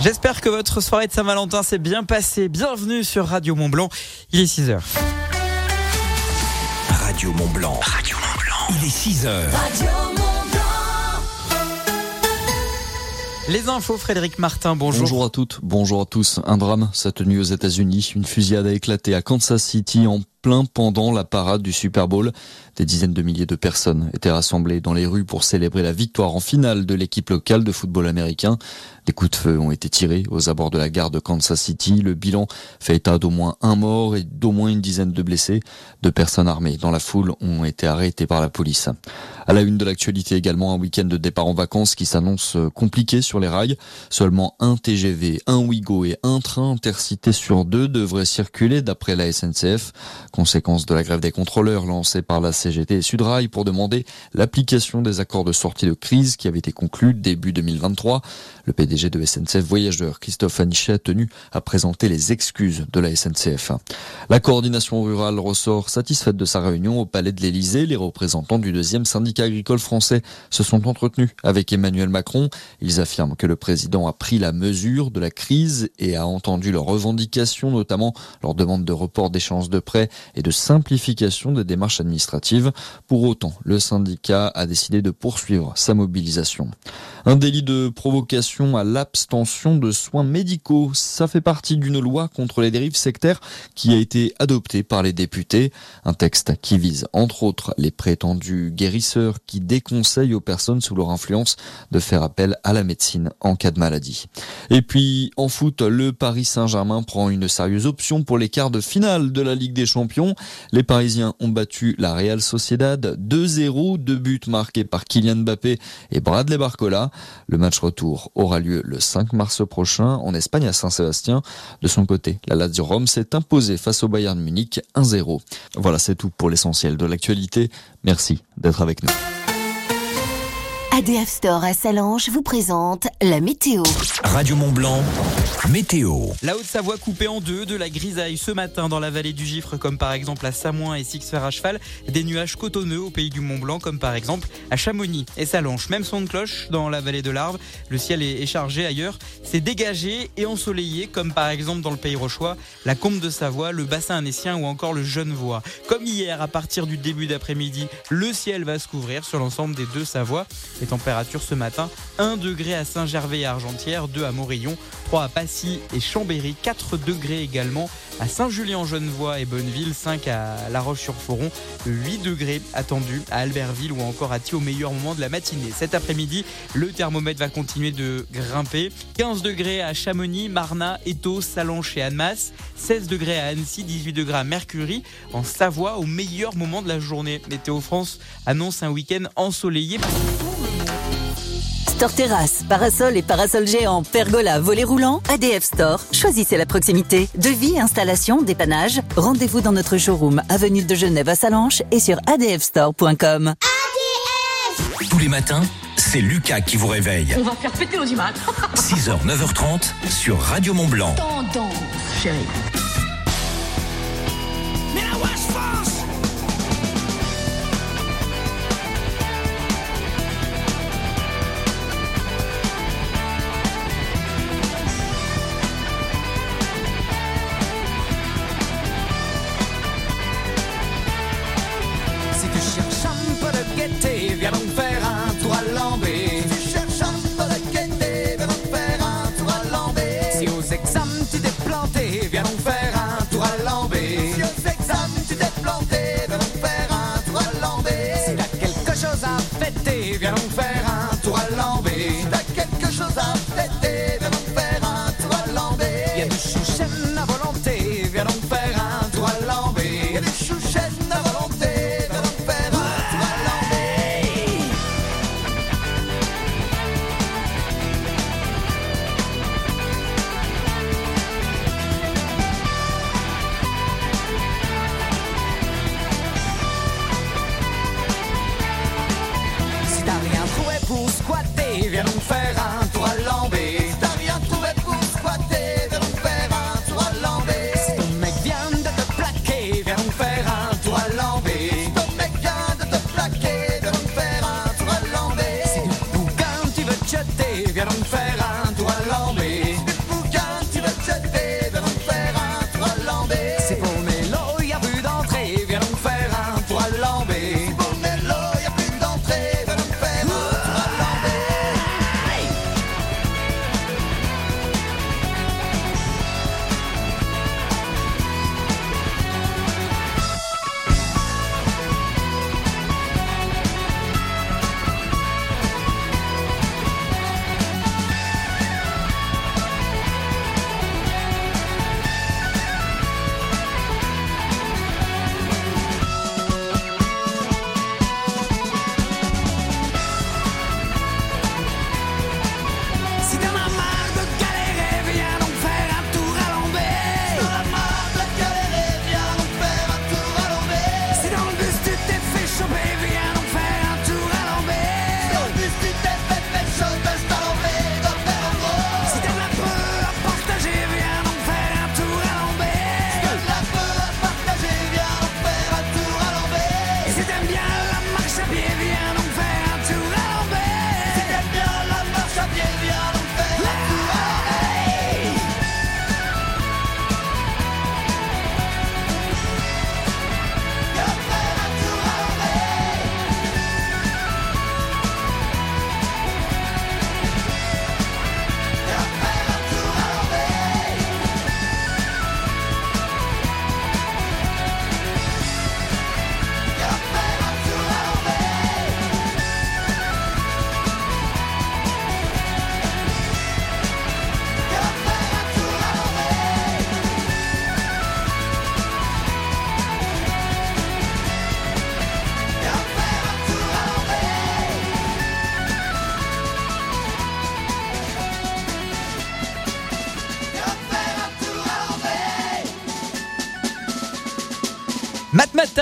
J'espère que votre soirée de Saint-Valentin s'est bien passée. Bienvenue sur Radio Mont Blanc. Il est 6h. Radio Mont Blanc. Radio Mont Blanc. Il est 6h. Les infos, Frédéric Martin, bonjour. Bonjour à toutes, bonjour à tous. Un drame s'est tenu aux États-Unis. Une fusillade a éclaté à Kansas City en plein pendant la parade du Super Bowl. Des dizaines de milliers de personnes étaient rassemblées dans les rues pour célébrer la victoire en finale de l'équipe locale de football américain. Des coups de feu ont été tirés aux abords de la gare de Kansas City. Le bilan fait état d'au moins un mort et d'au moins une dizaine de blessés. Deux personnes armées dans la foule ont été arrêtées par la police. À la une de l'actualité également, un week-end de départ en vacances qui s'annonce compliqué sur les rails. Seulement un TGV, un Ouigo et un train intercité sur deux devraient circuler d'après la SNCF. Conséquence de la grève des contrôleurs lancée par la CGT et Sudrail pour demander l'application des accords de sortie de crise qui avaient été conclus début 2023. Le PDG de SNCF Voyageurs, Christophe Anichet, a tenu à présenter les excuses de la SNCF. La coordination rurale ressort satisfaite de sa réunion au Palais de l'Élysée. Les représentants du deuxième syndicat agricole français se sont entretenus avec Emmanuel Macron. Ils affirment que le président a pris la mesure de la crise et a entendu leurs revendications, notamment leur demande de report d'échéance de prêts et de simplification des démarches administratives. Pour autant, le syndicat a décidé de poursuivre sa mobilisation. Un délit de provocation à l'abstention de soins médicaux, ça fait partie d'une loi contre les dérives sectaires qui a été adoptée par les députés. Un texte qui vise entre autres les prétendus guérisseurs qui déconseillent aux personnes sous leur influence de faire appel à la médecine en cas de maladie. Et puis en foot, le Paris Saint-Germain prend une sérieuse option pour les quarts de finale de la Ligue des Champions. Les Parisiens ont battu la Real Sociedad 2-0, deux buts marqués par Kylian Mbappé et Bradley Barcola. Le match retour aura lieu le 5 mars prochain en Espagne à Saint-Sébastien. De son côté, la Lazio Rome s'est imposée face au Bayern Munich 1-0. Voilà, c'est tout pour l'essentiel de l'actualité. Merci d'être avec nous. ADF Store à Salange vous présente la météo. Radio Mont Blanc. Météo. La Haute-Savoie coupée en deux, de la grisaille ce matin dans la vallée du Gifre, comme par exemple à Samoin et Sixfer à cheval, des nuages cotonneux au pays du Mont Blanc, comme par exemple à Chamonix et Salange. Même son de cloche dans la vallée de l'Arve. Le ciel est chargé ailleurs. C'est dégagé et ensoleillé, comme par exemple dans le pays rochois, la Combe de Savoie, le bassin annécien ou encore le Genevois. Comme hier, à partir du début d'après-midi, le ciel va se couvrir sur l'ensemble des deux Savoies. Les températures ce matin, 1 degré à Saint-Gervais et Argentière, 2 à Morillon, 3 à Passy et Chambéry, 4 degrés également à Saint-Julien-Genevois et Bonneville, 5 à La Roche-sur-Foron, 8 degrés attendus à Albertville ou encore à Thie au meilleur moment de la matinée. Cet après-midi, le thermomètre va continuer de grimper. 15 degrés à Chamonix, Marna, Étaux, Salanches et Annemasse, 16 degrés à Annecy, 18 degrés à Mercury, en Savoie au meilleur moment de la journée. Météo France annonce un week-end ensoleillé. Store terrasse, parasol et parasol géant, pergola, volet roulant, ADF Store. Choisissez la proximité. Devis, installation, dépannage. Rendez-vous dans notre showroom, avenue de Genève à Salanches et sur adfstore.com. Tous les matins, c'est Lucas qui vous réveille. On va faire péter l'audimat. 6h, 9h30 sur Radio Mont Blanc. Tendance, chérie.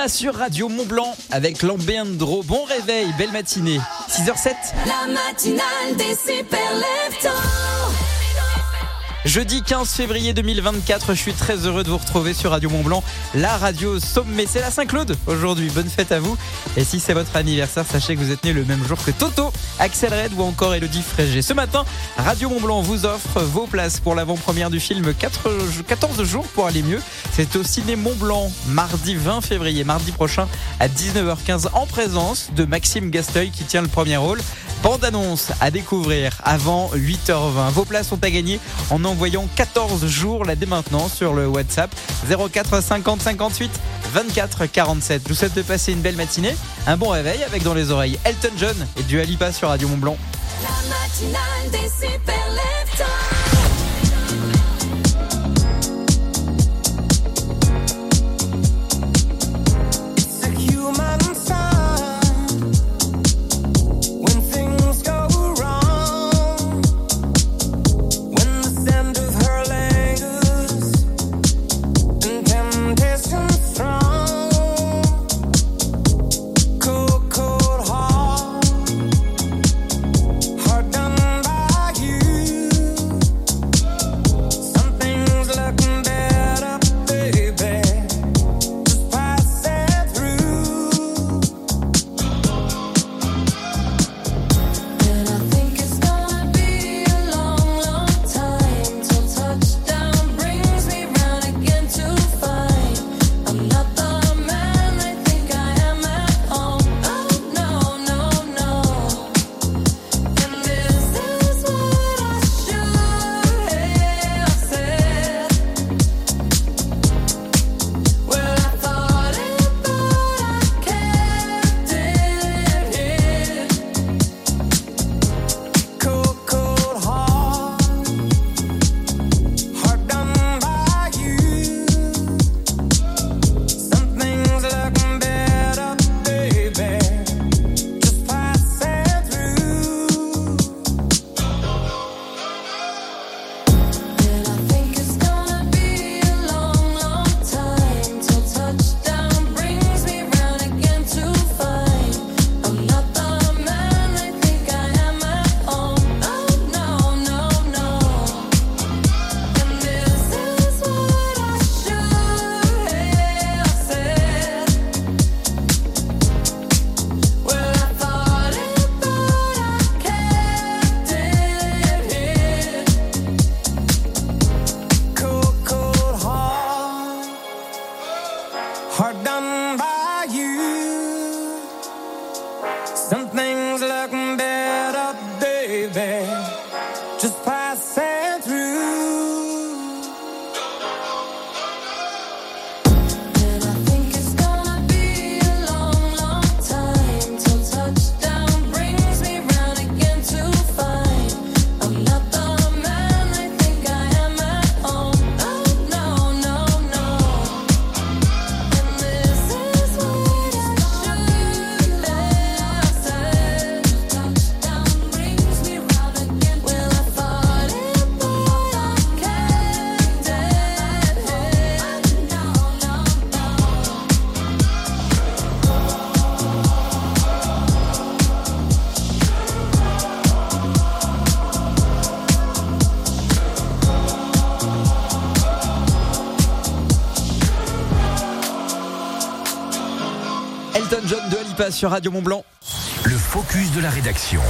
Sur Radio Mont Blanc avec Lambéandro. Bon réveil, belle matinée. 6h07. La matinale des super Jeudi 15 février 2024, je suis très heureux de vous retrouver sur Radio Mont Blanc, la radio sommet. C'est la Saint-Claude aujourd'hui. Bonne fête à vous. Et si c'est votre anniversaire, sachez que vous êtes né le même jour que Toto, Axel Red ou encore Elodie Frégé. Ce matin, Radio Mont Blanc vous offre vos places pour l'avant-première du film 14 jours pour aller mieux. C'est au ciné Mont Blanc, mardi 20 février, mardi prochain à 19h15 en présence de Maxime Gasteuil qui tient le premier rôle. Bande annonce à découvrir avant 8h20. Vos places sont à gagner en envoyant 14 jours là dès maintenant sur le WhatsApp 04 50 58 24 47. Je vous souhaite de passer une belle matinée, un bon réveil avec dans les oreilles Elton John et du Alipa sur Radio Mont Blanc. La matinale des super sur Radio Mont Blanc. Le focus de la rédaction.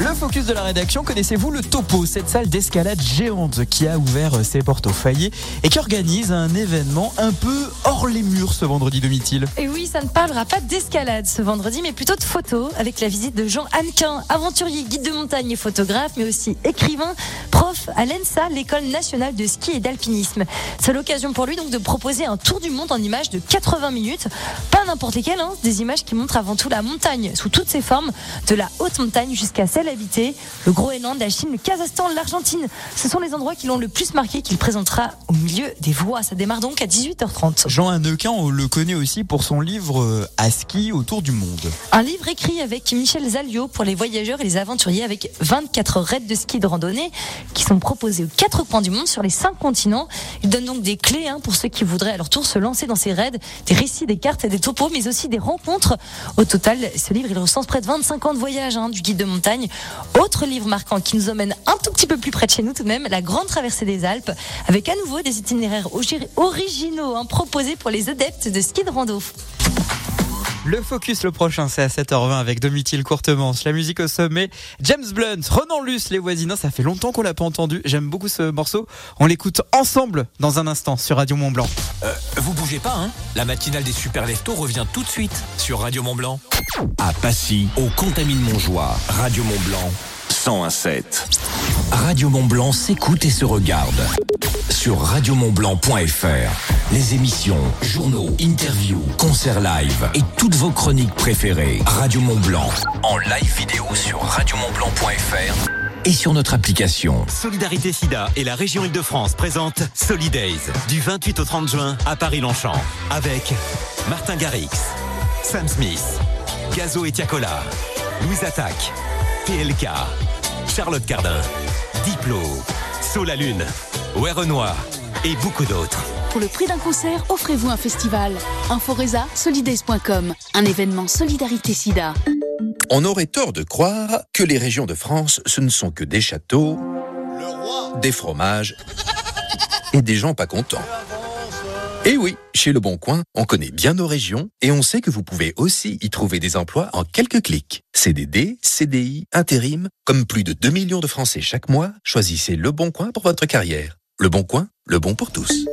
Le focus de la rédaction, connaissez-vous le Topo, cette salle d'escalade géante qui a ouvert ses portes au foyer et qui organise un événement un peu hors les murs ce vendredi demi-til Et oui, ça ne parlera pas d'escalade ce vendredi, mais plutôt de photos avec la visite de Jean Hannequin, aventurier, guide de montagne et photographe, mais aussi écrivain, prof à l'ENSA, l'école nationale de ski et d'alpinisme. C'est l'occasion pour lui donc de proposer un tour du monde en images de 80 minutes, pas n'importe lesquelles, hein, des images qui montrent avant tout la montagne sous toutes ses formes, de la haute montagne jusqu'à celle habité, le Groenland, la Chine, le Kazakhstan, l'Argentine. Ce sont les endroits qui l'ont le plus marqué qu'il présentera au milieu des voies. Ça démarre donc à 18h30. Jean Hannequin, on le connaît aussi pour son livre euh, À ski autour du monde. Un livre écrit avec Michel Zalio pour les voyageurs et les aventuriers avec 24 raids de ski de randonnée qui sont proposés aux quatre coins du monde sur les cinq continents. Il donne donc des clés hein, pour ceux qui voudraient à leur tour se lancer dans ces raids, des récits, des cartes, des topos, mais aussi des rencontres. Au total, ce livre, il recense près de 25 ans de voyage hein, du guide de montagne. Autre livre marquant qui nous emmène un tout petit peu plus près de chez nous tout de même, la grande traversée des Alpes, avec à nouveau des itinéraires originaux hein, proposés pour les adeptes de ski de rando. Le focus le prochain, c'est à 7h20 avec Domitil Courtemanche. La musique au sommet, James Blunt, Renan Luce, les voisins. Ça fait longtemps qu'on l'a pas entendu. J'aime beaucoup ce morceau. On l'écoute ensemble dans un instant sur Radio Mont Blanc. Euh, vous bougez pas, hein? La matinale des super leftos revient tout de suite sur Radio Mont Blanc. À Passy, au Contamine Montjoie, Radio Mont Blanc. 101.7. Radio Mont Blanc s'écoute et se regarde. Sur radiomontblanc.fr. Les émissions, journaux, interviews, concerts live et toutes vos chroniques préférées. Radio Mont Blanc. En live vidéo sur radiomontblanc.fr et sur notre application. Solidarité Sida et la région Île-de-France présentent Solidays du 28 au 30 juin à Paris-Longchamp avec Martin Garrix, Sam Smith, Gazo et Tiakola, Louise Attaque, TLK, Charlotte Cardin, Diplo, Saut la Lune, Ouais Renoir et beaucoup d'autres. Pour le prix d'un concert, offrez-vous un festival. Inforesa, solidays.com, un événement Solidarité Sida. On aurait tort de croire que les régions de France, ce ne sont que des châteaux, des fromages et des gens pas contents. Et oui, chez Le Bon Coin, on connaît bien nos régions et on sait que vous pouvez aussi y trouver des emplois en quelques clics. CDD, CDI, intérim, comme plus de 2 millions de Français chaque mois, choisissez Le Bon Coin pour votre carrière. Le Bon Coin, le bon pour tous.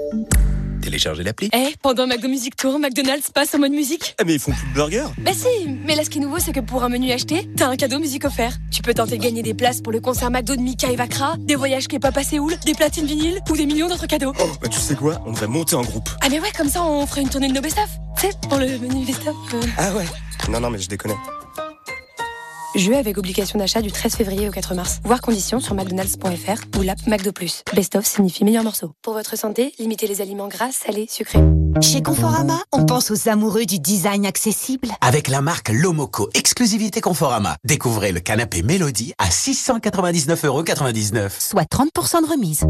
Téléchargez l'appli. Eh, pendant McDo Music Tour, McDonald's passe en mode musique. Eh, mais ils font plus de burgers. Bah si, mais là ce qui est nouveau, c'est que pour un menu acheté, t'as un cadeau musique offert. Tu peux tenter de gagner des places pour le concert McDo de Mika et Vakra, des voyages qui est pas passé Séoul, des platines vinyles ou des millions d'autres cadeaux. Oh, bah tu sais quoi? On devrait monter en groupe. Ah mais ouais, comme ça on ferait une tournée de nos best-of. Tu sais, pour le menu best-of. euh. Ah ouais Non, non, mais je déconne. Jeu avec obligation d'achat du 13 février au 4 mars. Voir conditions sur mcdonalds.fr ou l'app McDo+. Best of signifie meilleur morceau. Pour votre santé, limitez les aliments gras, salés, sucrés. Chez Conforama, on pense aux amoureux du design accessible. Avec la marque Lomoco, exclusivité Conforama. Découvrez le canapé Mélodie à 699,99€. Soit 30% de remise.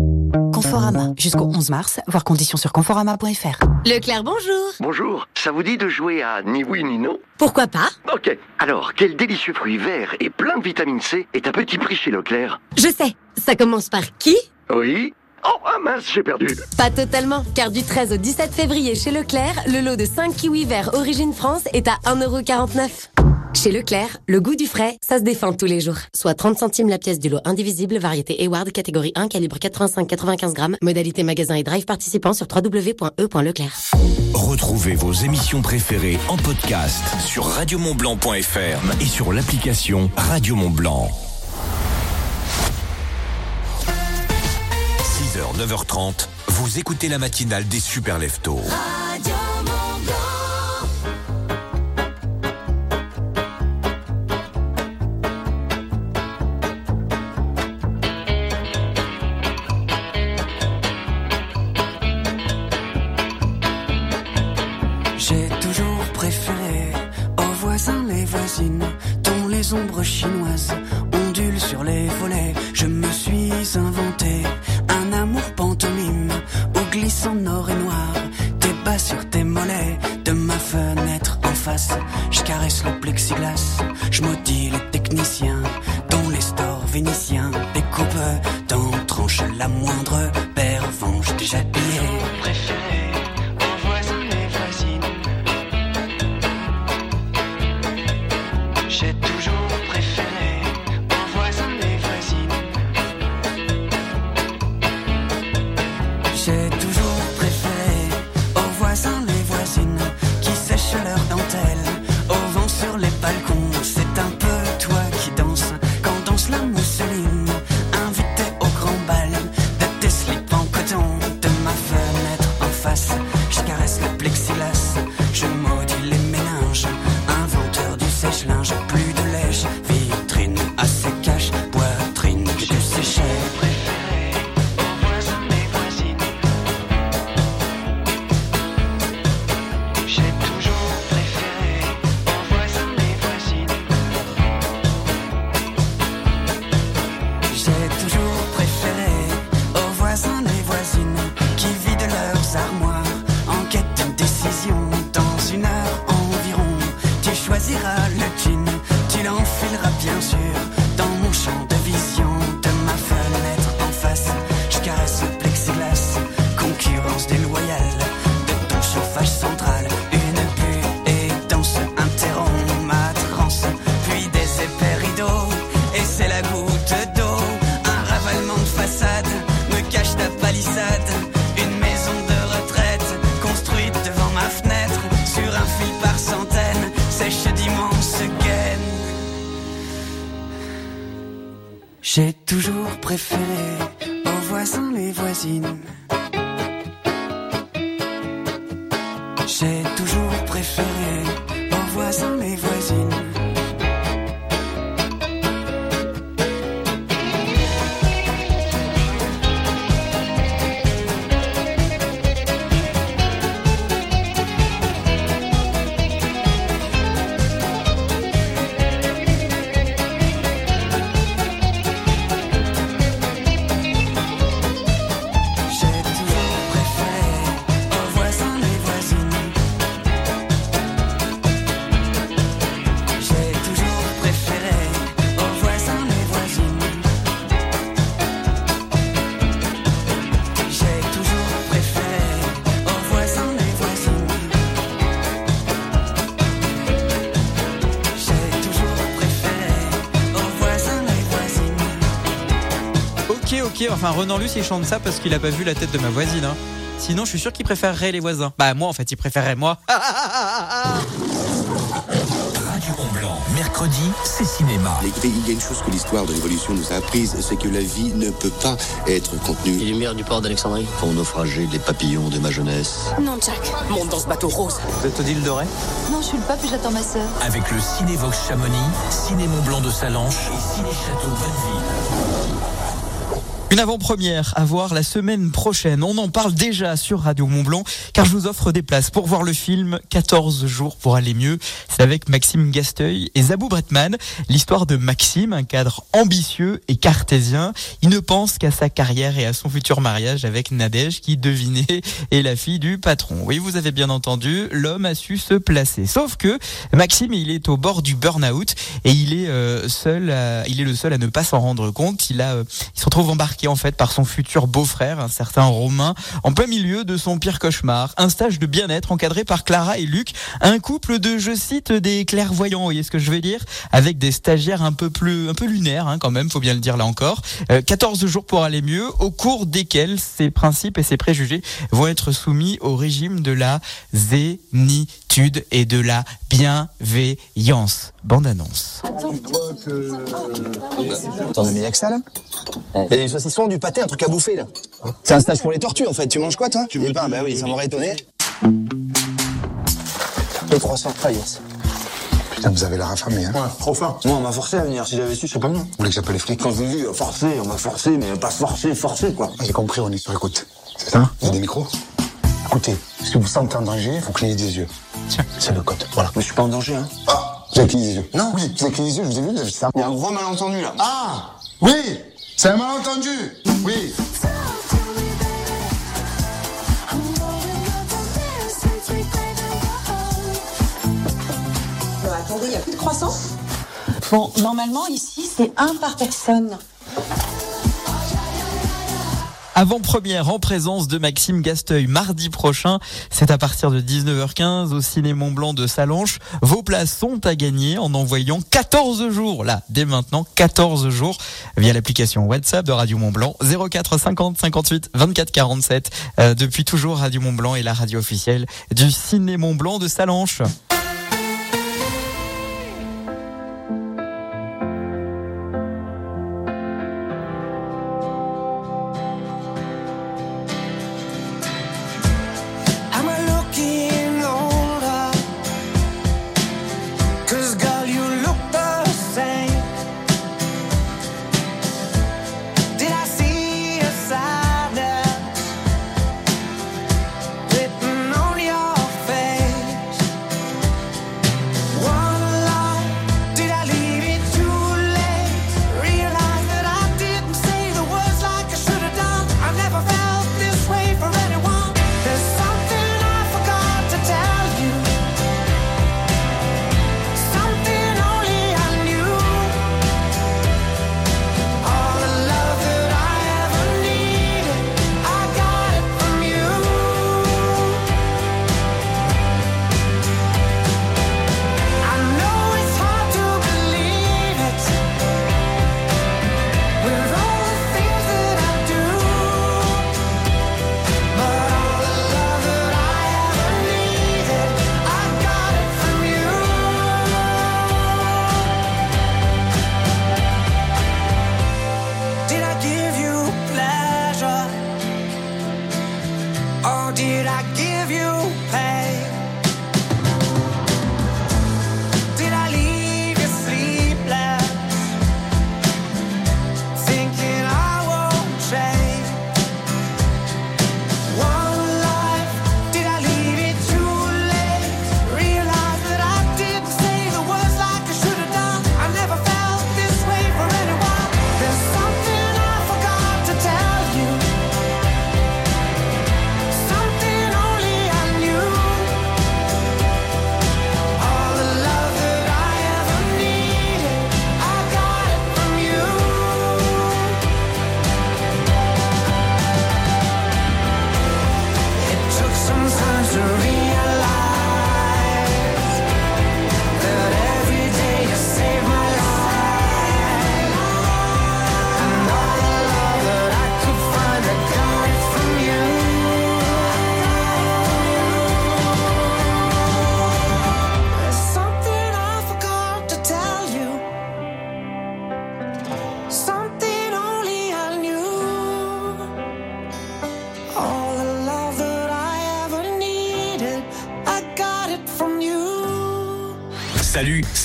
Conforama, jusqu'au 11 mars, voir conditions sur conforama.fr. Leclerc, bonjour. Bonjour, ça vous dit de jouer à ni oui ni non? Pourquoi pas Ok, alors quel délicieux fruit vert et plein de vitamine C est à petit prix chez Leclerc Je sais, ça commence par qui Oui. Oh, ah mince, j'ai perdu. Pas totalement, car du 13 au 17 février chez Leclerc, le lot de 5 kiwis verts Origine France est à 1,49€. Chez Leclerc, le goût du frais, ça se défend tous les jours. Soit 30 centimes la pièce du lot indivisible, variété Hayward, catégorie 1, calibre 85-95 grammes, modalité magasin et drive participant sur www.e.leclerc. Retrouvez vos émissions préférées en podcast sur radiomontblanc.fr et sur l'application Radio Mont Blanc. 6h, 9h30, vous écoutez la matinale des super leftos. J'ai Ok, ok. Enfin, Renan Luce, il chante ça parce qu'il a pas vu la tête de ma voisine. hein. Sinon, je suis sûr qu'il préférerait les voisins. Bah, moi, en fait, il préférerait moi. Radio Mont Blanc, mercredi, c'est cinéma. Il y a une chose que l'histoire de l'évolution nous a apprise, c'est que la vie ne peut pas être contenue. Les lumières du port d'Alexandrie. Font naufrager les papillons de ma jeunesse. Non, Jack. Monte dans ce bateau rose. Vous êtes Odile Doré Non, je suis le pape et j'attends ma sœur. Avec le Cinévox Chamonix, Ciné Mont Blanc de Salanches et Ciné Château Bonneville. Une avant-première à voir la semaine prochaine. On en parle déjà sur Radio Mont Blanc car je vous offre des places pour voir le film 14 jours pour aller mieux. C'est avec Maxime Gasteuil et Zabou Bretman. L'histoire de Maxime, un cadre ambitieux et cartésien. Il ne pense qu'à sa carrière et à son futur mariage avec Nadège qui, devinez, est la fille du patron. Oui, vous avez bien entendu, l'homme a su se placer. Sauf que Maxime, il est au bord du burn-out et il est euh, seul, à- il est le seul à ne pas s'en rendre compte. Il a, euh, il se retrouve embarqué en fait par son futur beau-frère, un certain Romain, en plein milieu de son pire cauchemar. Un stage de bien-être encadré par Clara et Luc, un couple de, je cite, des clairvoyants. Vous voyez ce que je veux dire? Avec des stagiaires un peu plus, un peu lunaires hein, quand même, faut bien le dire là encore. Euh, 14 jours pour aller mieux, au cours desquels ces principes et ces préjugés vont être soumis au régime de la zénitude et de la bienveillance. Bande annonce. T'en as mis avec ça là? Il y a du pâté, un truc à bouffer là. C'est un stage pour les tortues en fait. Tu manges quoi toi Tu veux pas Bah oui, ça m'aurait étonné. Deux croissants, ah yes. Putain, vous avez l'air affamé, hein Ouais, trop faim. Moi, on m'a forcé à venir. Si j'avais su, je sais pas non. Vous voulez que j'appelle les flics Quand je vous dis forcé, on m'a forcé, mais pas forcé, forcé quoi. J'ai compris, on est sur écoute. C'est ça Vous avez des micros Écoutez, si vous vous sentez en danger, faut cligner des yeux. C'est le code, voilà. Mais je suis pas en danger, hein. Ah Vous avez cligné des yeux Non. Oui, vous avez cligné des yeux, je vous ai vu, vous avez fait ça. Il y a un gros malentendu là. Ah Oui C'est un malentendu Oui. Euh, attendez, il n'y a plus de croissant? Bon, normalement, ici, c'est un par personne. Avant-première en présence de Maxime Gasteuil mardi prochain. C'est à partir de 19h15 au Ciné Mont Blanc de Salanches. Vos places sont à gagner en envoyant 14 jours, là, dès maintenant, 14 jours via l'application WhatsApp de Radio Mont Blanc 04 50 58 24 47. Euh, depuis toujours, Radio Mont Blanc est la radio officielle du Ciné Mont Blanc de Salanches.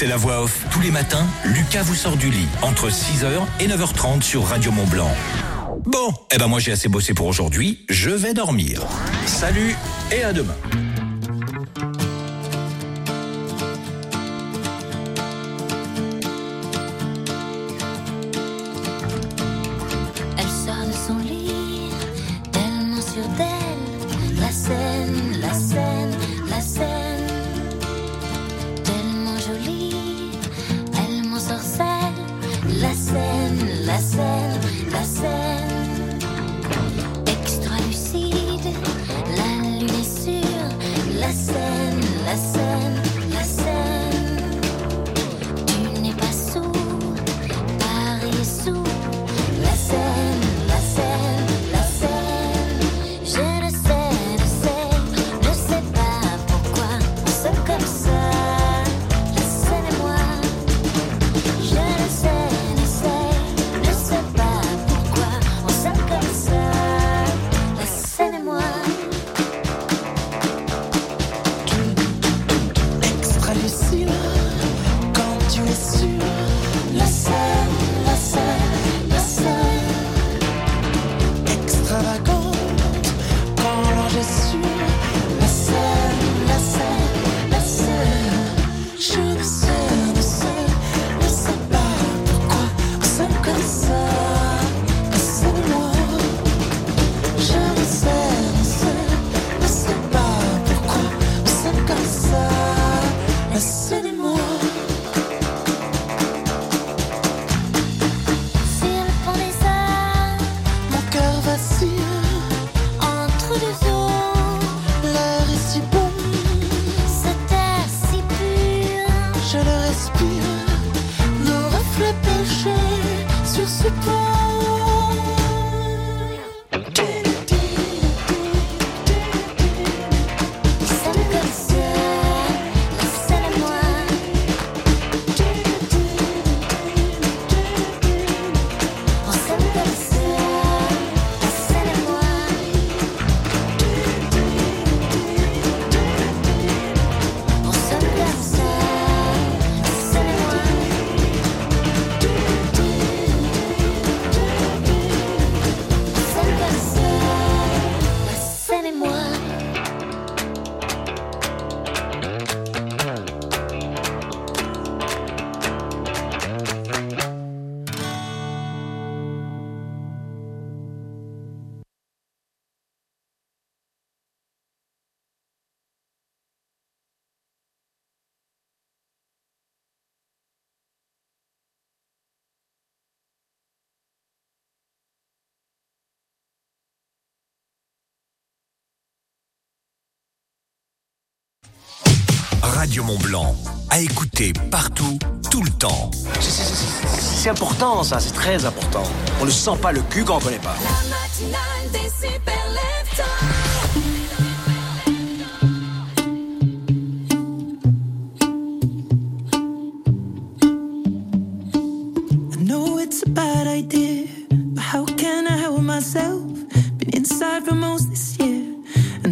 C'est la voix off. Tous les matins, Lucas vous sort du lit entre 6h et 9h30 sur Radio Mont Blanc. Bon, eh ben moi j'ai assez bossé pour aujourd'hui, je vais dormir. Salut et à demain. Radio Mont Blanc, à écouter partout, tout le temps. C'est important ça, c'est très important. On ne sent pas le cul quand on connaît pas. La matinale des super bad idea, but how can I help myself? Been inside for most this year,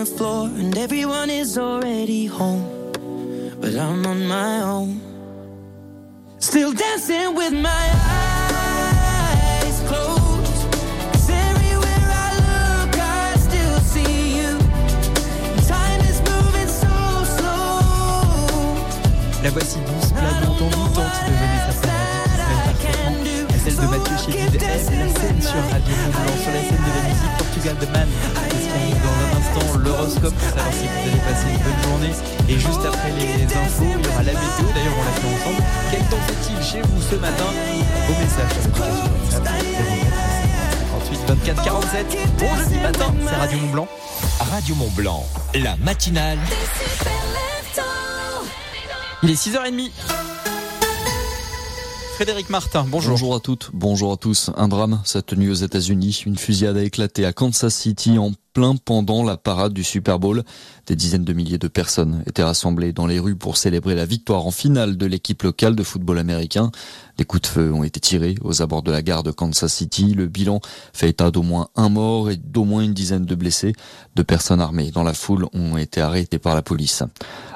the floor, and everyone is already home. But I'm on my own. Still dancing with my eyes closed. 'Cause everywhere I look, I still see you. Time is moving so slow. La voici douce, planante, envoûtante de Vanessa Paradis, et celle de Mathieu Chédid, aime la scène sur Radio Mont-Blanc, sur la scène de la musique Portugal de Man. Dans un instant, l'horoscope pour savoir si vous allez passer une bonne journée. Et juste après les infos, il y aura la météo, d'ailleurs on l'a fait ensemble. Quel temps fait-il chez vous ce matin Vos messages sur l'application WhatsApp 04 58 24 47. Bon jeudi matin, c'est Radio Mont-Blanc. Radio Mont Blanc, la matinale. Il est 6h30. Frédéric Martin, bonjour. Bonjour à toutes, bonjour à tous. Un drame cette nuit aux États-Unis. Une fusillade a éclaté à Kansas City en plein pendant la parade du Super Bowl. Des dizaines de milliers de personnes étaient rassemblées dans les rues pour célébrer la victoire en finale de l'équipe locale de football américain. Des coups de feu ont été tirés aux abords de la gare de Kansas City. Le bilan fait état d'au moins un mort et d'au moins une dizaine de blessés. Deux personnes armées dans la foule ont été arrêtées par la police.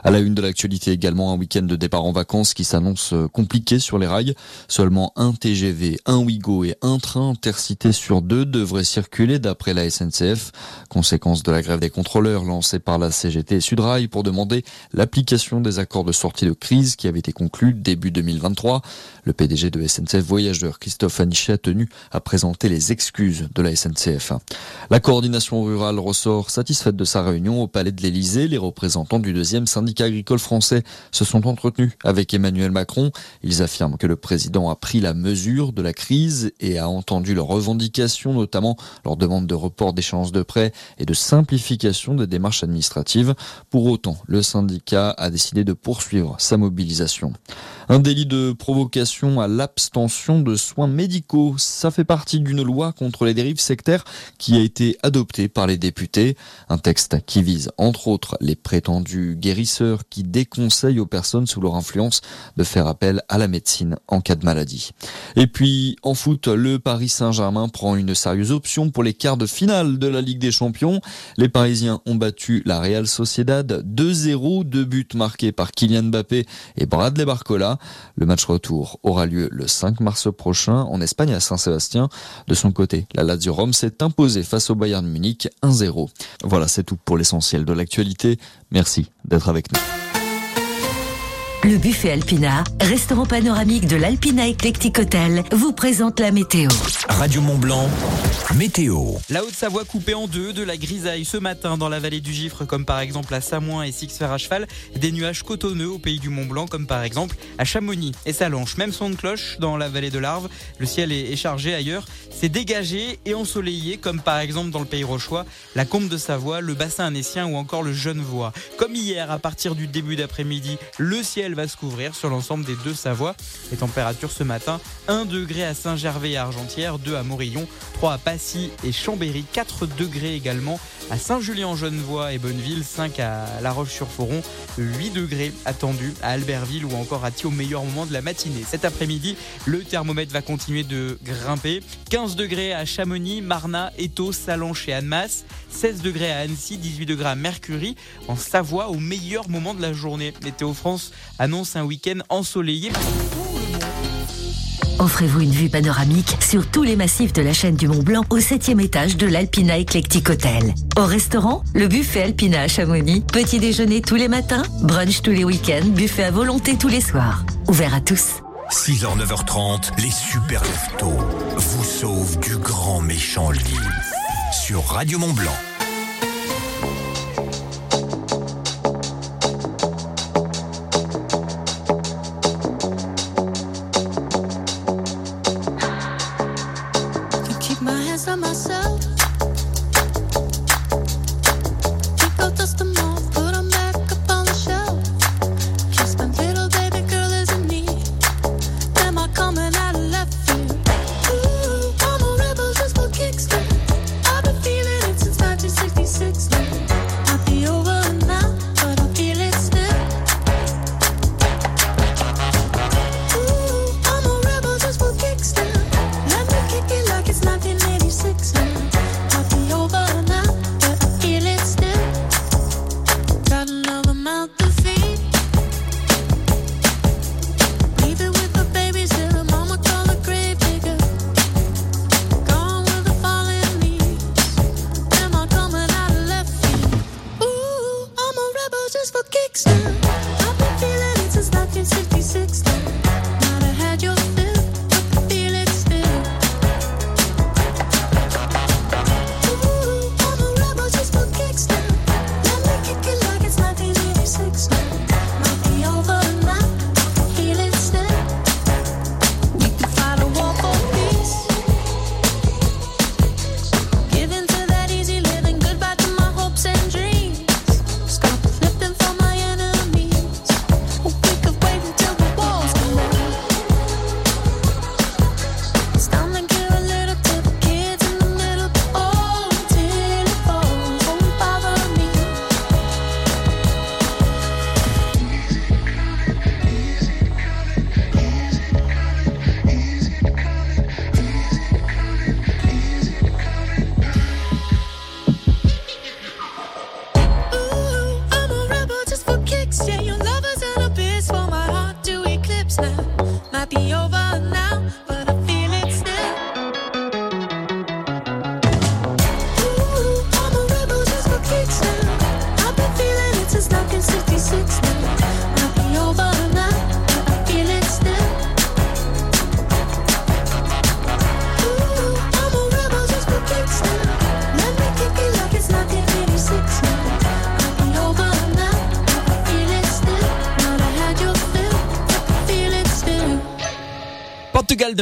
À la une de l'actualité également, un week-end de départ en vacances qui s'annonce compliqué sur les rails. Seulement un TGV, un Ouigo et un train intercité sur deux devraient circuler d'après la SNCF. Conséquence de la grève des contrôleurs lancée par la CGT Sudrail pour demander l'application des accords de sortie de crise qui avaient été conclus début 2023. Le PDG de SNCF Voyageurs, Christophe Anichet, a tenu à présenter les excuses de la SNCF. La coordination rurale ressort satisfaite de sa réunion au Palais de l'Élysée. Les représentants du deuxième syndicat agricole français se sont entretenus avec Emmanuel Macron. Ils affirment que le président a pris la mesure de la crise et a entendu leurs revendications, notamment leur demande de report d'échéance de prêts et de simplification des démarches administratives. Pour autant, le syndicat a décidé de poursuivre sa mobilisation. Un délit de provocation à l'abstention de soins médicaux, ça fait partie d'une loi contre les dérives sectaires qui a été adoptée par les députés. Un texte qui vise entre autres les prétendus guérisseurs qui déconseillent aux personnes sous leur influence de faire appel à la médecine en cas de maladie. Et puis en foot, le Paris Saint-Germain prend une sérieuse option pour les quarts de finale de la Ligue des Champions. Les Parisiens ont battu la Real Sociedad 2-0, deux buts marqués par Kylian Mbappé et Bradley Barcola. Le match retour aura lieu le 5 mars prochain en Espagne à Saint-Sébastien. De son côté, la Lazio Rome s'est imposée face au Bayern Munich 1-0. Voilà, c'est tout pour l'essentiel de l'actualité. Merci d'être avec nous. Le buffet Alpina, restaurant panoramique de l'Alpina Eclectic Hotel, vous présente la météo. Radio Mont Blanc, météo. La Haute-Savoie coupée en deux, de la grisaille ce matin dans la vallée du Gifre, comme par exemple à Samoin et Sixfer à cheval, des nuages cotonneux au pays du Mont Blanc, comme par exemple à Chamonix et Salanches. Même son de cloche dans la vallée de l'Arve. Le ciel est est chargé ailleurs. C'est dégagé et ensoleillé, comme par exemple dans le pays rochois, la Combe de Savoie, le bassin annécien ou encore le Genevois. Comme hier, à partir du début d'après-midi, le ciel va se couvrir sur l'ensemble des deux Savoies. Les températures ce matin, 1 degré à Saint-Gervais et Argentière, 2 à Morillon, 3 à Passy et Chambéry, 4 degrés également à Saint-Julien-en-Genevois et Bonneville, 5 à La Roche-sur-Foron, 8 degrés attendus à Albertville ou encore à au meilleur moment de la matinée. Cet après-midi, le thermomètre va continuer de grimper. 15 degrés à Chamonix, Marna, Étaux, Salanches et Annemasse, 16 degrés à Annecy, 18 degrés à Mercury, en Savoie au meilleur moment de la journée. Météo France annonce un week-end ensoleillé. Offrez-vous une vue panoramique sur tous les massifs de la chaîne du Mont Blanc au 7 étage de l'Alpina Eclectic Hotel. Au restaurant, le buffet Alpina à Chamonix. Petit déjeuner tous les matins, brunch tous les week-ends, buffet à volonté tous les soirs. Ouvert à tous. 6h, 9h30, les super leftos vous sauvent du grand méchant lit sur Radio Mont Blanc.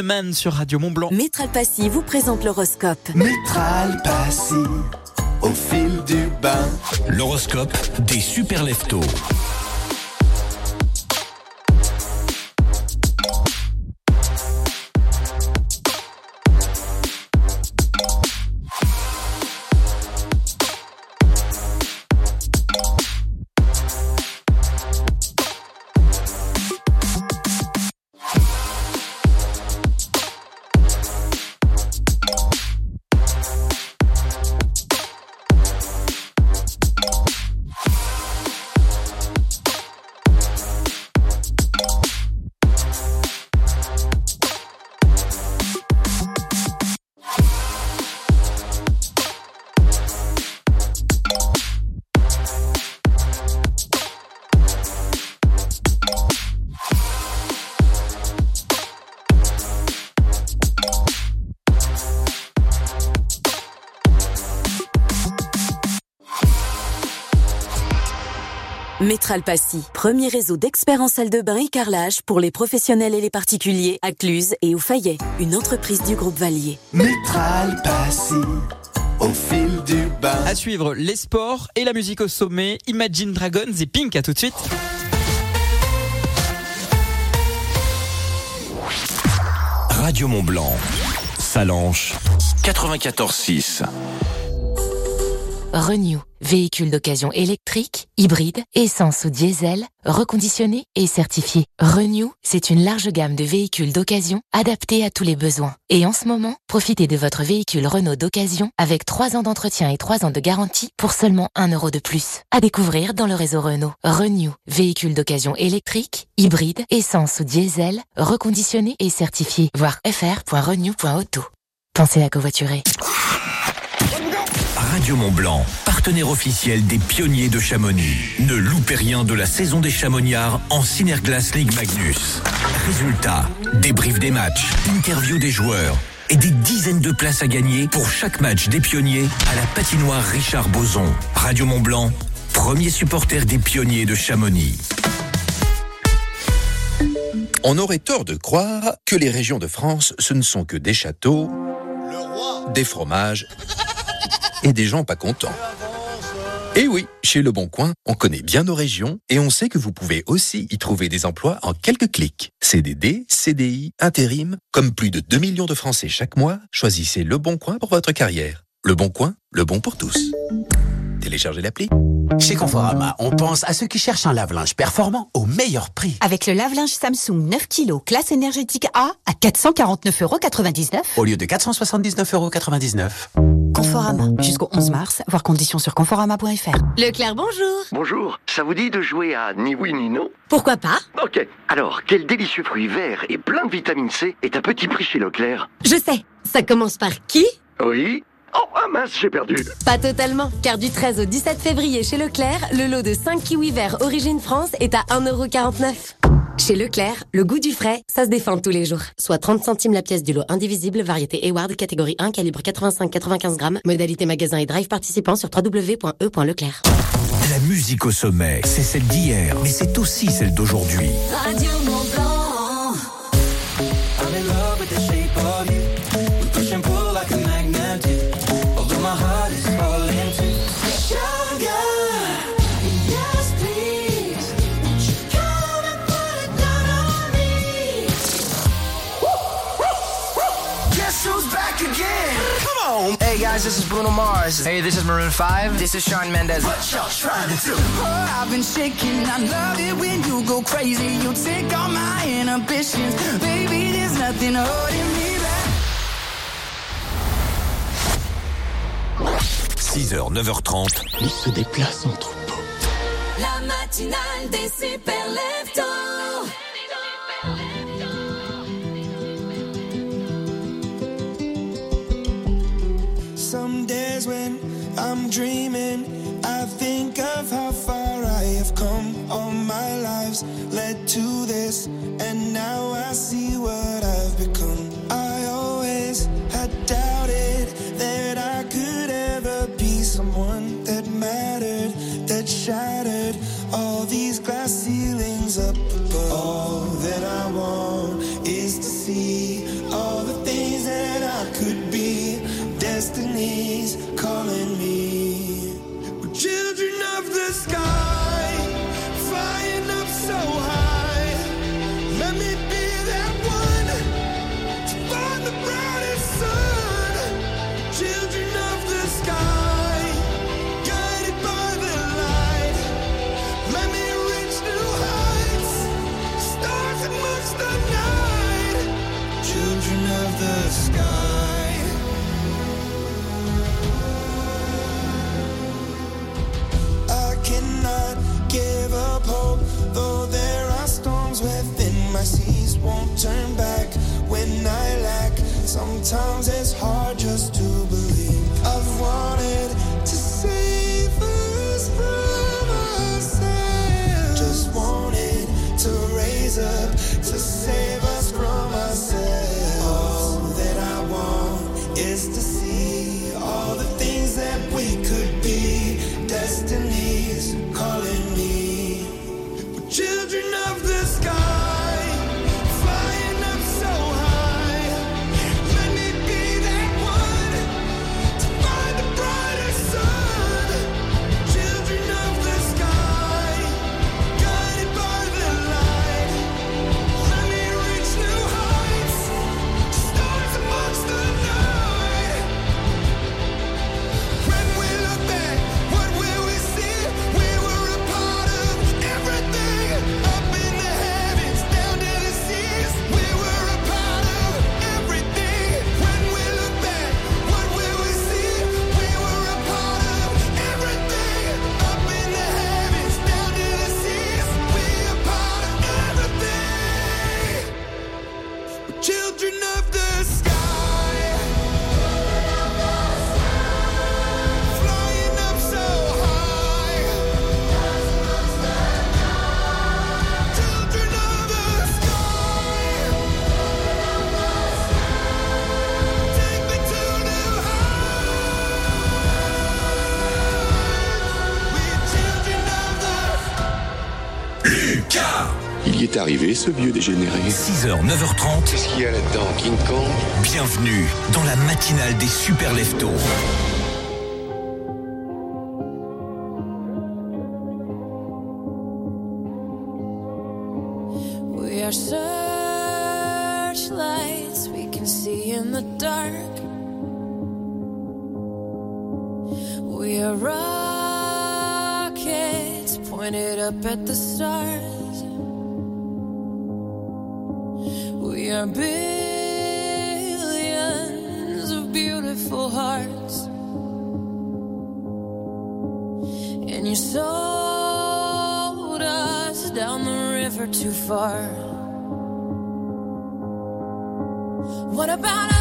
Man sur Radio Mont Blanc. Métral Passy vous présente l'horoscope. Métral Passy, au fil du bain. L'horoscope des super leftos. Métralpassy, premier réseau d'experts en salle de bain et carrelage pour les professionnels et les particuliers à Cluse et au Fayet, une entreprise du groupe Valier. Métralpassy. Au fil du bain. À suivre les sports et la musique au sommet. Imagine Dragons et Pink. À tout de suite. Radio Mont Blanc, Salanche, 94.6. Renew, véhicule d'occasion électrique, hybride, essence ou diesel, reconditionné et certifié. Renew, c'est une large gamme de véhicules d'occasion adaptés à tous les besoins. Et en ce moment, profitez de votre véhicule Renault d'occasion avec 3 ans d'entretien et 3 ans de garantie pour seulement 1 euro de plus. À découvrir dans le réseau Renault. Renew, véhicule d'occasion électrique, hybride, essence ou diesel, reconditionné et certifié. Voir fr.renew.auto. Pensez à covoiturer. Radio Mont Blanc, partenaire officiel des pionniers de Chamonix. Ne loupez rien de la saison des Chamoniards en Cinerglace League Magnus. Résultats, débrief des matchs, interview des joueurs et des dizaines de places à gagner pour chaque match des pionniers à la patinoire Richard Boson. Radio Mont Blanc, premier supporter des pionniers de Chamonix. On aurait tort de croire que les régions de France, ce ne sont que des châteaux, des fromages et des gens pas contents. Et oui, chez Le Bon Coin, on connaît bien nos régions et on sait que vous pouvez aussi y trouver des emplois en quelques clics. CDD, CDI, intérim, comme plus de 2 millions de Français chaque mois, choisissez Le Bon Coin pour votre carrière. Le Bon Coin, le bon pour tous. Téléchargez l'appli. Chez Conforama, on pense à ceux qui cherchent un lave-linge performant au meilleur prix. Avec le lave-linge Samsung 9 kg classe énergétique A à 449,99€ Au lieu de 479,99€. Conforama. Jusqu'au 11 mars, voir conditions sur conforama.fr. Leclerc, bonjour. Bonjour, ça vous dit de jouer à ni oui ni non? Pourquoi pas? Ok, alors quel délicieux fruit vert et plein de vitamine C est à petit prix chez Leclerc? Je sais, ça commence par qui? Oui Oh, ah mince, j'ai perdu Pas totalement, car du 13 au 17 février chez Leclerc, le lot de 5 kiwis verts Origine France est à 1,49€. Chez Leclerc, le goût du frais, ça se défend tous les jours. Soit 30 centimes la pièce du lot indivisible, variété Hayward, catégorie 1, calibre 85-95 grammes, modalité magasin et drive participant sur www.e.leclerc. La musique au sommet, c'est celle d'hier, mais c'est aussi celle d'aujourd'hui. Radio guys, this is Bruno Mars. Hey, this is Maroon 5. This is Sean Mendes. What y'all trying to do? Oh, I've been shaking. I love it when you go crazy. You take all my inhibitions. Baby, there's nothing holding me back. 6h, 9h30. Il se déplace en troupeau. La matinale des super leftos. And now I see what songs est arrivé, ce vieux dégénéré. 6h, 9h30. Qu'est-ce qu'il y a là-dedans, King Kong? Bienvenue dans la matinale des super leftos. Down the river too far. What about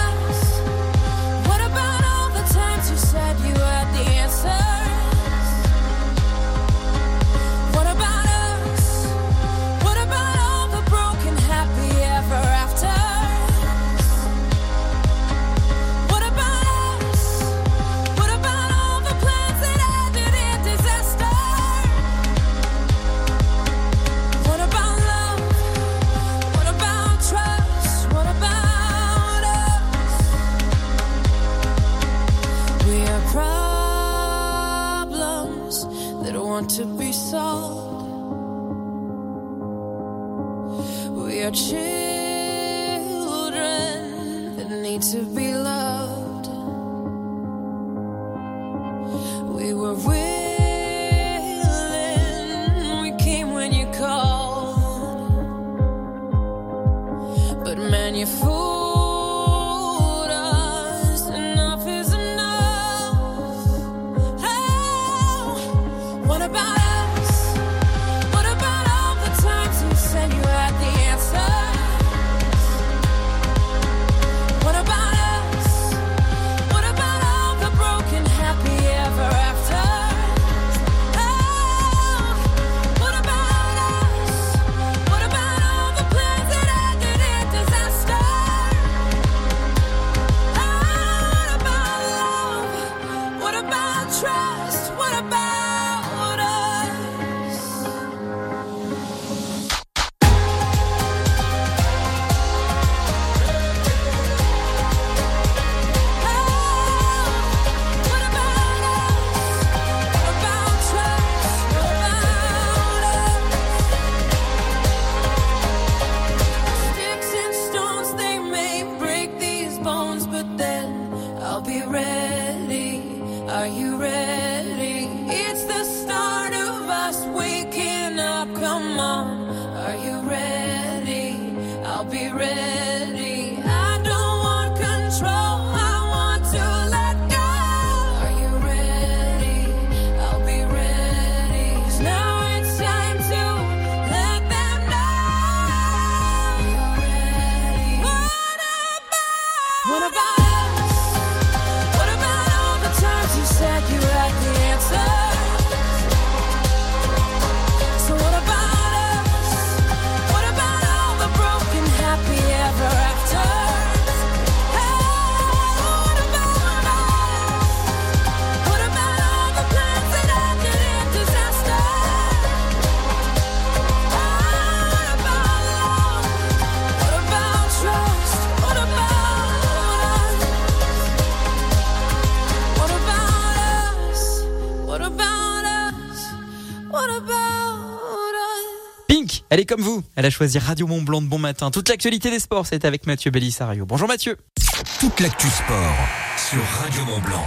comme vous. Elle a choisi Radio Mont Blanc de bon matin. Toute l'actualité des sports, c'est avec Mathieu Bellisario. Bonjour Mathieu. Toute l'actu sport sur Radio Mont Blanc.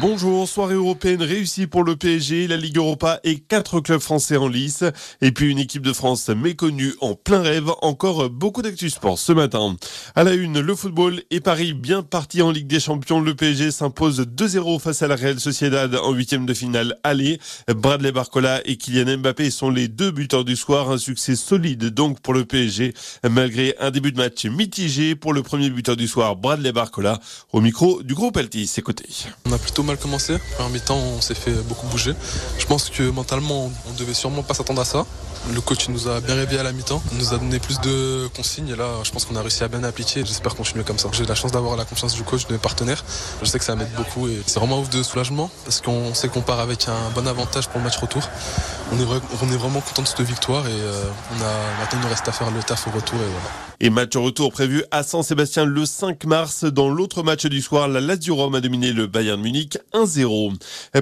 Bonjour, soirée européenne réussie pour le PSG, la Ligue Europa et quatre clubs français en lice. Et puis une équipe de France méconnue en plein rêve. Encore beaucoup d'actu sport ce matin. À la une, le football et Paris bien parti en Ligue des Champions. Le PSG s'impose 2-0 face à la Real Sociedad en huitième de finale aller. Bradley Barcola et Kylian Mbappé sont les deux buteurs du soir. Un succès solide donc pour le PSG malgré un début de match mitigé pour le premier buteur du soir, Bradley Barcola, au micro du groupe Altis. A mal commencé. Première mi-temps, on s'est fait beaucoup bouger. Je pense que mentalement, on devait sûrement pas s'attendre à ça. Le coach nous a bien réveillé à la mi-temps, nous a donné plus de consignes et là je pense qu'on a réussi à bien appliquer. J'espère continuer comme ça. J'ai la chance d'avoir la confiance du coach, de mes partenaires. Je sais que ça m'aide beaucoup et c'est vraiment ouf de soulagement parce qu'on sait qu'on part avec un bon avantage pour le match retour. On est, vraiment content de cette victoire et euh, on a, maintenant il nous reste à faire le taf au retour et voilà. Et match retour prévu à San-Sébastien le 5 mars. Dans l'autre match du soir, la Lazio Rome a dominé le Bayern Munich 1-0.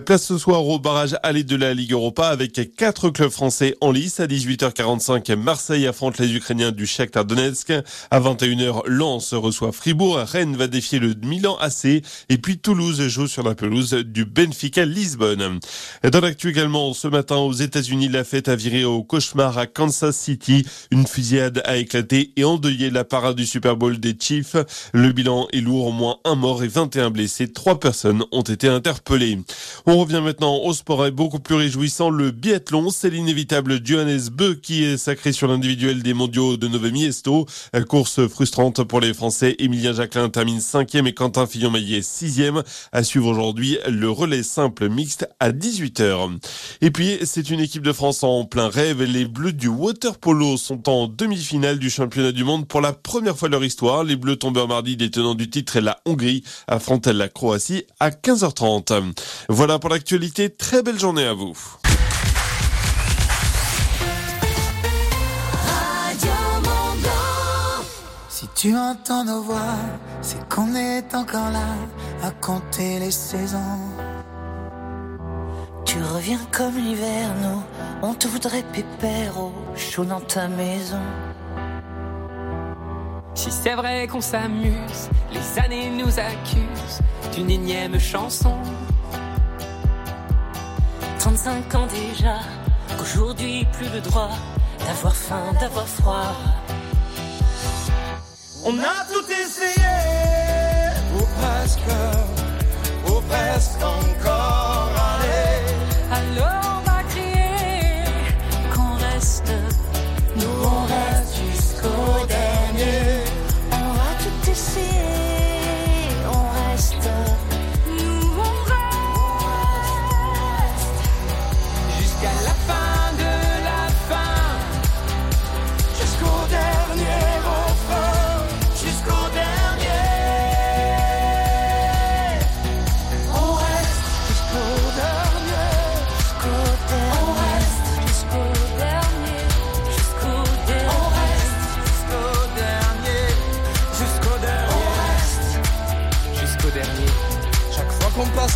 Place ce soir au barrage aller de la Ligue Europa avec quatre clubs français en lice. À 18h45, Marseille affronte les Ukrainiens du Shakhtar Donetsk. À 21h, Lens reçoit Fribourg. Rennes va défier le Milan AC. Et puis Toulouse joue sur la pelouse du Benfica Lisbonne. Dans l'actu ce matin aux États-Unis, la fête a viré au cauchemar à Kansas City. Une fusillade a éclaté et endeuillé la parade du Super Bowl des Chiefs. Le bilan est lourd, au moins un mort et 21 blessés. Trois personnes ont été interpellées. On revient maintenant au sport et beaucoup plus réjouissant, le biathlon. C'est l'inévitable Johannes Qui est sacré sur l'individuel des mondiaux de Nové Miesto. Course frustrante pour les Français. Émilien Jacquelin termine cinquième et Quentin Fillon-Maillet sixième. À suivre aujourd'hui le relais simple mixte à 18h. Et puis, c'est une équipe de France en plein rêve. Les Bleus du water polo sont en demi-finale du championnat du monde pour la première fois de leur histoire. Les Bleus tombeurs mardi des tenants du titre et la Hongrie affrontent la Croatie à 15h30. Voilà pour l'actualité. Très belle journée à vous. Tu entends nos voix, c'est qu'on est encore là à compter les saisons. Tu reviens comme l'hiver, nous, on te voudrait pépère au chaud dans ta maison. Si c'est vrai qu'on s'amuse, les années nous accusent d'une énième chanson. 35 ans déjà, qu'aujourd'hui plus le droit d'avoir faim, d'avoir froid. On a tout essayé, ou presque, ou presque encore. Allez,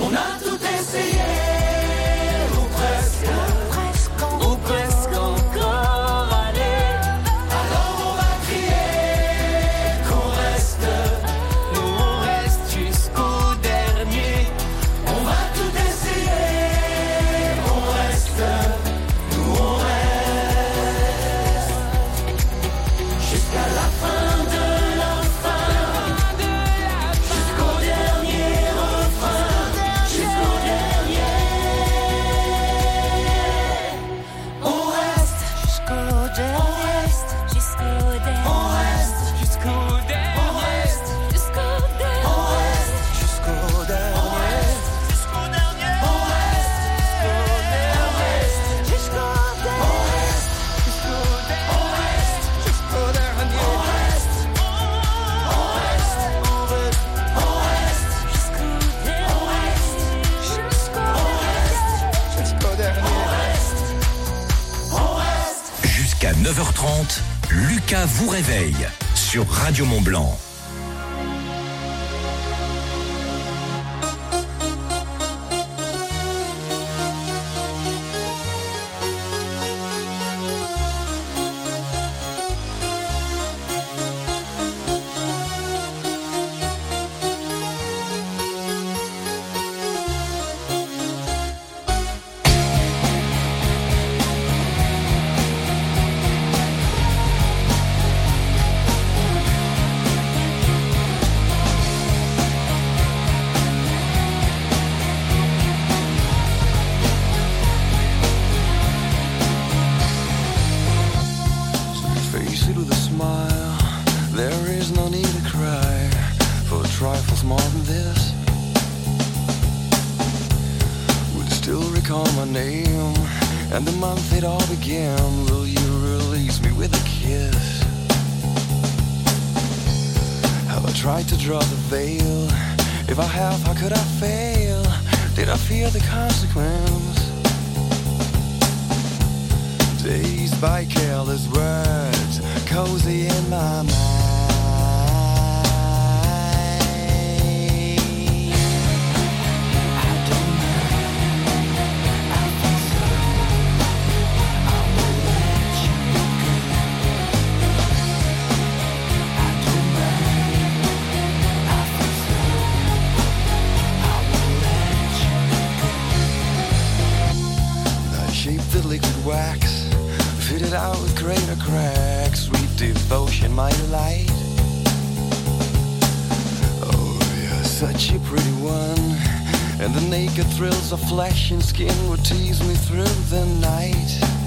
On a tout essayé, ou presque, recall my name and the month it all began? Will you release me with a kiss? Have I tried to draw the veil? If I have, how could I fail? Did I fear the consequence? Dazed by careless words, cozy in my mind. The thrills of flesh and skin would tease me through the night.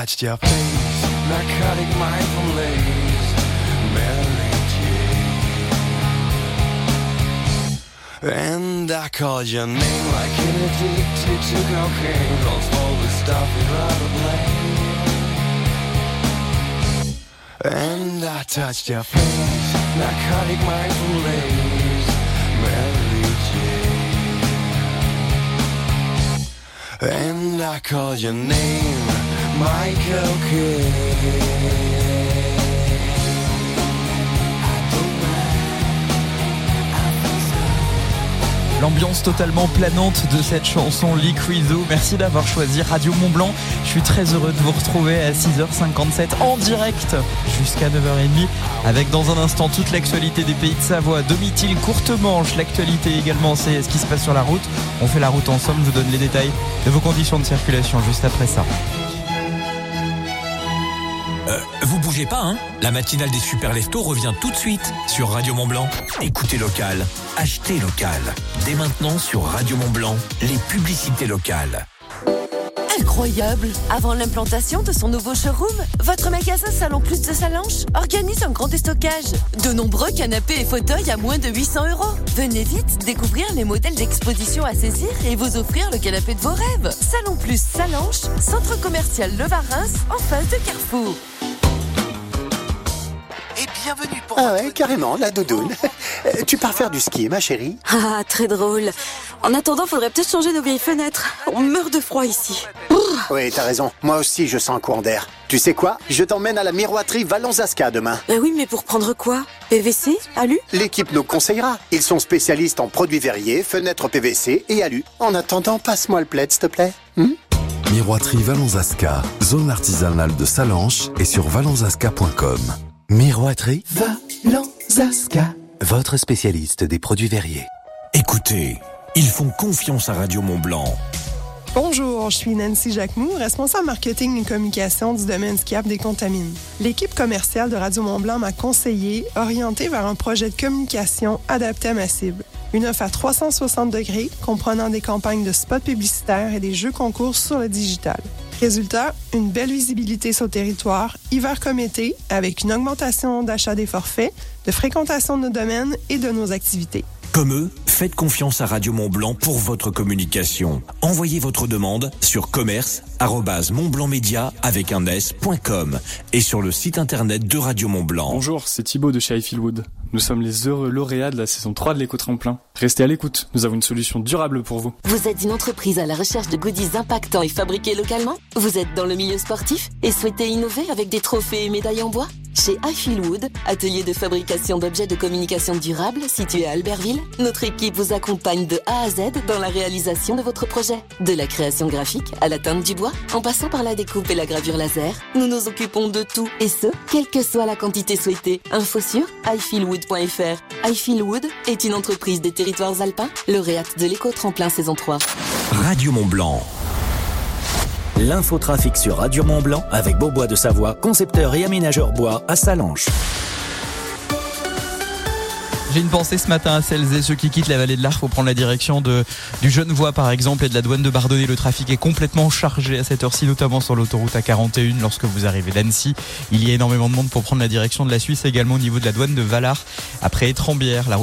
Touched your face, narcotic mindful lace, Mary Jane. And I called your name like an addicted to cocaine. Don't smoke the stuff you'd rather blame. And I touched your face, narcotic mindful lace, Mary Jane. And I call your name Michael L'ambiance totalement planante de cette chanson Liquido. Merci d'avoir choisi Radio Mont Blanc. Je suis très heureux de vous retrouver à 6h57 en direct jusqu'à 9h30 avec dans un instant toute l'actualité des pays de Savoie. Domitil, courte manche. L'actualité également, c'est ce qui se passe sur la route. On fait la route ensemble. Je vous donne les détails de vos conditions de circulation juste après ça. Euh, vous bougez pas, hein La matinale des super leftos revient tout de suite sur Radio Mont Blanc. Écoutez local, achetez local. Dès maintenant sur Radio Mont Blanc, les publicités locales. Incroyable Avant l'implantation de son nouveau showroom, votre magasin Salon Plus de Salanches organise un grand déstockage. De nombreux canapés et fauteuils à moins de 800 euros. Venez vite découvrir les modèles d'exposition à saisir et vous offrir le canapé de vos rêves. Salon Plus Salanches, centre commercial Le Varins, en face de Carrefour. Et bienvenue pour... Ah ouais, carrément, la doudoune. Euh, tu pars faire du ski, ma chérie Ah, très drôle. En attendant, faudrait peut-être changer nos vieilles fenêtres. On meurt de froid ici. Oui, t'as raison. Moi aussi, je sens un courant d'air. Tu sais quoi? Je t'emmène à la miroiterie Valonzaska demain. Bah oui, mais pour prendre quoi? PVC Alu? L'équipe nous conseillera. Ils sont spécialistes en produits verriers, fenêtres PVC et alu. En attendant, passe-moi le plaid, s'il te plaît. Hmm? Miroiterie Valonzaska, zone artisanale de Salanches et sur valonzaska.com. Miroiterie Valonzaska, votre spécialiste des produits verriers. Écoutez, ils font confiance à Radio Mont Blanc. Bonjour, je suis Nancy Jacquemou, responsable marketing et communication du domaine skiable des Contamines. L'équipe commerciale de Radio Mont-Blanc m'a conseillé, orienté vers un projet de communication adapté à ma cible. Une offre à 360 degrés, comprenant des campagnes de spots publicitaires et des jeux concours sur le digital. Résultat, une belle visibilité sur le territoire, hiver comme été, avec une augmentation d'achat des forfaits, de fréquentation de nos domaines et de nos activités. Comme eux, faites confiance à Radio Mont Blanc pour votre communication. Envoyez votre demande sur commerce@montblancmedia avec un s.com et sur le site internet de Radio Mont Blanc. Bonjour, c'est Thibaut de chez Highfieldwood. Nous sommes les heureux lauréats de la saison 3 de l'éco-tremplin. Restez à l'écoute, nous avons une solution durable pour vous. Vous êtes une entreprise à la recherche de goodies impactants et fabriqués localement? Vous êtes dans le milieu sportif et souhaitez innover avec des trophées et médailles en bois? Chez iFeelwood, atelier de fabrication d'objets de communication durable situé à Albertville, notre équipe vous accompagne de A à Z dans la réalisation de votre projet. De la création graphique à la teinte du bois, en passant par la découpe et la gravure laser, nous nous occupons de tout et ce, quelle que soit la quantité souhaitée. Info sur iFeelwood.fr. iFeelwood est une entreprise des territoires alpins, lauréate de l'éco-tremplin saison 3. Radio Mont Blanc. L'infotrafic sur Radio Mont Blanc avec Beaubois de Savoie, concepteur et aménageur bois à Salanches. J'ai une pensée ce matin à celles et ceux qui quittent la vallée de l'Arc pour prendre la direction de, du Genevois par exemple et de la douane de Bardonnay. Le trafic est complètement chargé à cette heure-ci, notamment sur l'autoroute A41 lorsque vous arrivez d'Annecy. Il y a énormément de monde pour prendre la direction de la Suisse également au niveau de la douane de Valar après Étrembières. La route